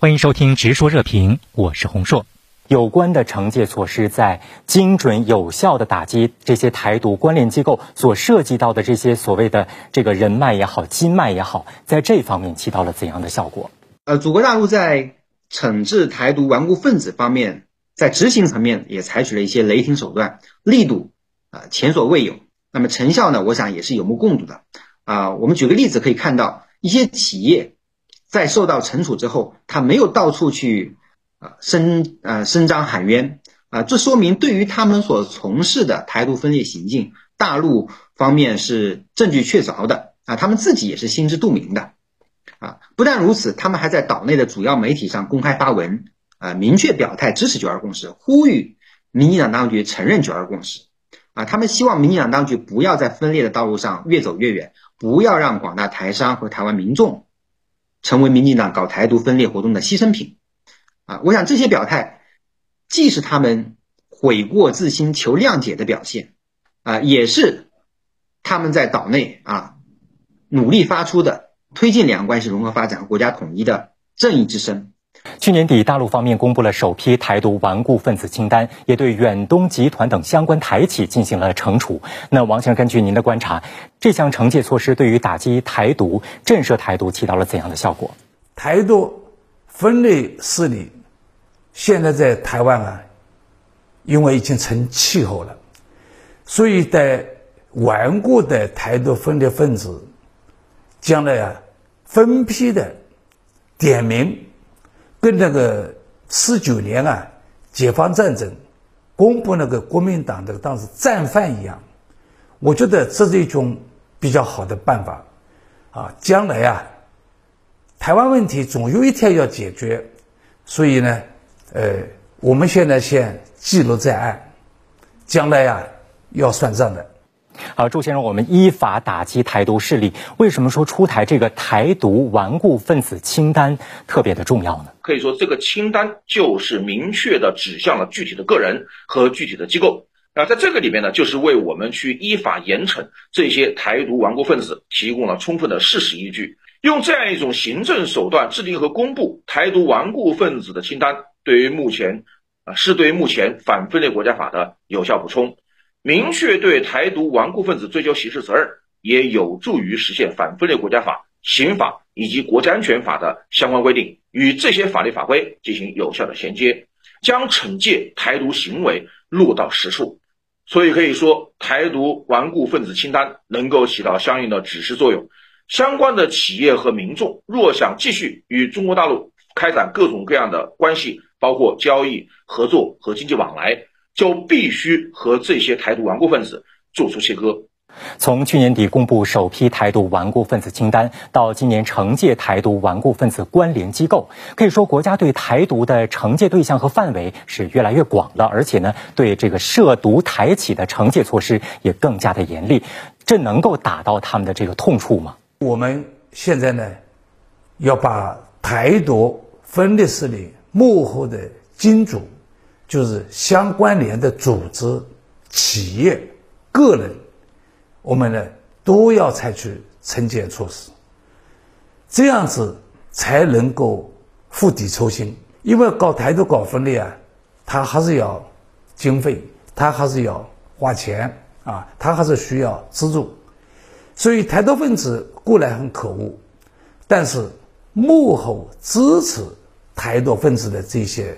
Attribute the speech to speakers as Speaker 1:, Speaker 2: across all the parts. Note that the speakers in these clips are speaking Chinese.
Speaker 1: 欢迎收听《直说热评》，我是洪硕。有关的惩戒措施，在精准有效的打击这些台独关联机构所涉及到的这些所谓的这个人脉也好、金脉也好，在这方面起到了怎样的效果？
Speaker 2: 呃，祖国大陆在惩治台独顽固分子方面，在执行层面也采取了一些雷霆手段，力度啊前所未有。那么成效呢，我想也是有目共睹的。啊，我们举个例子可以看到，一些企业在受到惩处之后，他没有到处去。啊，伸呃伸张喊冤啊，这说明对于他们所从事的台独分裂行径，大陆方面是证据确凿的啊，他们自己也是心知肚明的啊。不但如此，他们还在岛内的主要媒体上公开发文啊，明确表态支持九二共识，呼吁民进党当局承认九二共识啊。他们希望民进党当局不要在分裂的道路上越走越远，不要让广大台商和台湾民众成为民进党搞台独分裂活动的牺牲品。啊，我想这些表态，既是他们悔过自新、求谅解的表现，啊，也是他们在岛内啊努力发出的推进两岸关系融合发展、国家统一的正义之声。
Speaker 1: 去年底，大陆方面公布了首批台独顽固分子清单，也对远东集团等相关台企进行了惩处。那王先生，根据您的观察，这项惩戒措施对于打击台独、震慑台独起到了怎样的效果？
Speaker 3: 台独分裂势力。现在在台湾啊，因为已经成气候了，所以在顽固的台独分裂分子，将来啊，分批的点名，跟那个四九年啊解放战争公布那个国民党的当时战犯一样，我觉得这是一种比较好的办法，啊，将来啊，台湾问题总有一天要解决，所以呢。呃，我们现在先记录在案，将来呀要算账的。
Speaker 1: 好，朱先生，我们依法打击台独势力，为什么说出台这个台独顽固分子清单特别的重要呢？
Speaker 4: 可以说，这个清单就是明确的指向了具体的个人和具体的机构。那在这个里面呢，就是为我们去依法严惩这些台独顽固分子提供了充分的事实依据。用这样一种行政手段制定和公布台独顽固分子的清单。对于目前，啊，是对于目前反分裂国家法的有效补充，明确对台独顽固分子追究刑事责任，也有助于实现反分裂国家法、刑法以及国家安全法的相关规定与这些法律法规进行有效的衔接，将惩戒台独行为落到实处。所以可以说，台独顽固分子清单能够起到相应的指示作用。相关的企业和民众若想继续与中国大陆开展各种各样的关系，包括交易、合作和经济往来，就必须和这些台独顽固分子做出切割。
Speaker 1: 从去年底公布首批台独顽固分子清单，到今年惩戒台独顽固分子关联机构，可以说国家对台独的惩戒对象和范围是越来越广了，而且呢，对这个涉毒台企的惩戒措施也更加的严厉。这能够打到他们的这个痛处吗？
Speaker 3: 我们现在呢，要把台独分裂势力。幕后的金主，就是相关联的组织、企业、个人，我们呢都要采取惩戒措施，这样子才能够釜底抽薪。因为搞台独、搞分裂啊，他还是要经费，他还是要花钱啊，他还是需要资助。所以台独分子固然很可恶，但是幕后支持。台独分子的这些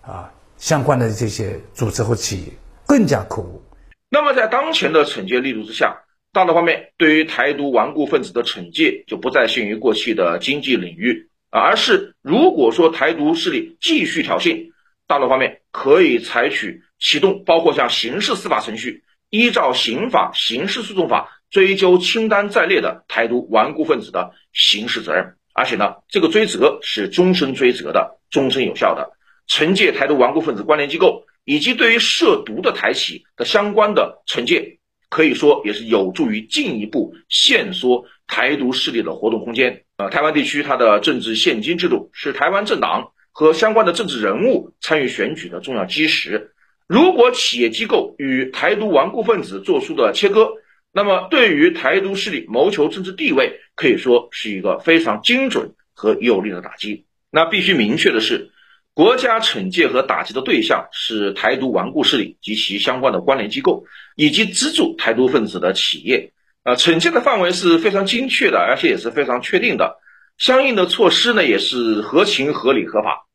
Speaker 3: 啊相关的这些组织和企业更加可恶。
Speaker 4: 那么在当前的惩戒力度之下，大陆方面对于台独顽固分子的惩戒就不再限于过去的经济领域，而是如果说台独势力继续挑衅，大陆方面可以采取启动包括像刑事司法程序，依照刑法、刑事诉讼法追究清单在列的台独顽固分子的刑事责任。而且呢，这个追责是终身追责的，终身有效的。惩戒台独顽固分子关联机构以及对于涉毒的台企的相关的惩戒，可以说也是有助于进一步限缩台独势力的活动空间。呃，台湾地区它的政治现金制度是台湾政党和相关的政治人物参与选举的重要基石。如果企业机构与台独顽固分子做出的切割，那么，对于台独势力谋求政治地位，可以说是一个非常精准和有力的打击。那必须明确的是，国家惩戒和打击的对象是台独顽固势力及其相关的关联机构，以及资助台独分子的企业。呃，惩戒的范围是非常精确的，而且也是非常确定的。相应的措施呢，也是合情、合理、合法。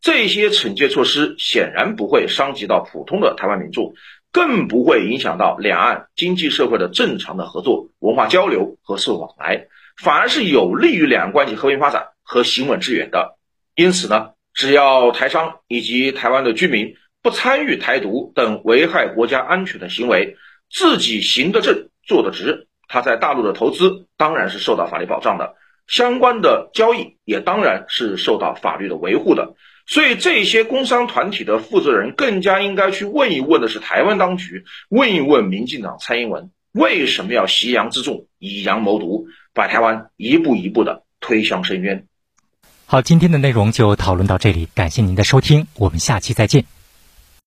Speaker 4: 这些惩戒措施显然不会伤及到普通的台湾民众，更不会影响到两岸经济社会的正常的合作、文化交流和社会往来，反而是有利于两岸关系和平发展和行稳致远的。因此呢，只要台商以及台湾的居民不参与台独等危害国家安全的行为，自己行得正、坐得直，他在大陆的投资当然是受到法律保障的，相关的交易也当然是受到法律的维护的。所以，这些工商团体的负责人更加应该去问一问的是台湾当局，问一问民进党蔡英文，为什么要挟洋自重、以洋谋独，把台湾一步一步的推向深渊？
Speaker 1: 好，今天的内容就讨论到这里，感谢您的收听，我们下期再见。